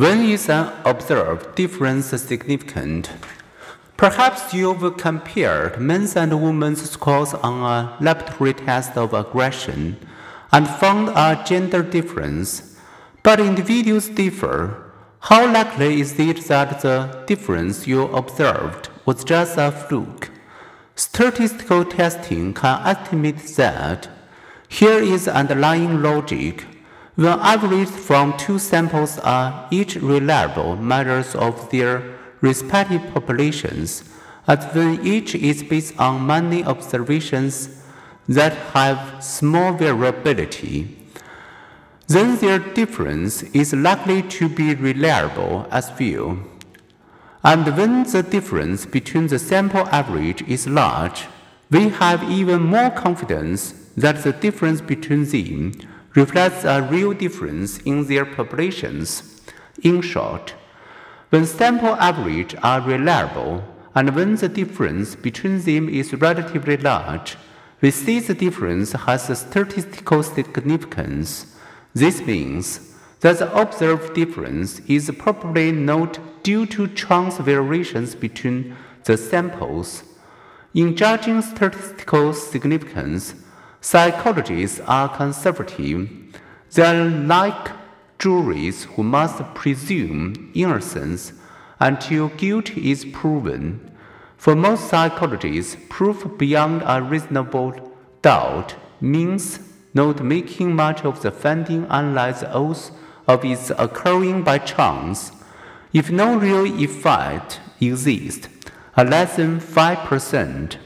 When is an observed difference significant? Perhaps you've compared men's and women's scores on a laboratory test of aggression and found a gender difference, but individuals differ. How likely is it that the difference you observed was just a fluke? Statistical testing can estimate that. Here is underlying logic. When averaged from two samples are each reliable measures of their respective populations, and when each is based on many observations that have small variability, then their difference is likely to be reliable as well. And when the difference between the sample average is large, we have even more confidence that the difference between them reflects a real difference in their populations. In short, when sample average are reliable and when the difference between them is relatively large, we see the difference has a statistical significance. This means that the observed difference is probably not due to chance variations between the samples. In judging statistical significance, psychologists are conservative. They are like juries who must presume innocence until guilt is proven. For most psychologists, proof beyond a reasonable doubt means not making much of the finding unless the odds of its occurring by chance. If no real effect exists, a less than 5%.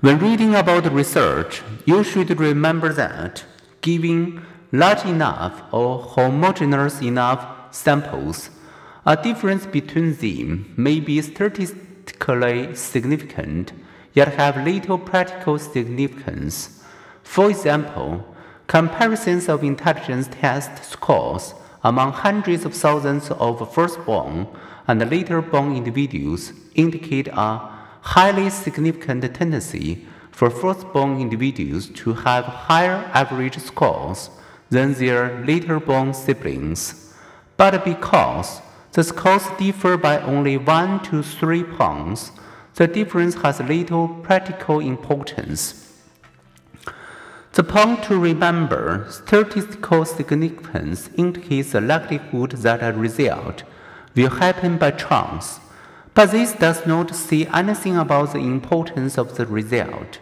When reading about research, you should remember that giving large enough or homogeneous enough samples, a difference between them may be statistically significant, yet have little practical significance. For example, comparisons of intelligence test scores among hundreds of thousands of firstborn and later born individuals indicate a highly significant tendency for firstborn individuals to have higher average scores than their later born siblings. But because the scores differ by only 1 to 3 points, the difference has little practical importance. The point to remember statistical significance indicates the likelihood that a result will happen by chance, but this does not say anything about the importance of the result.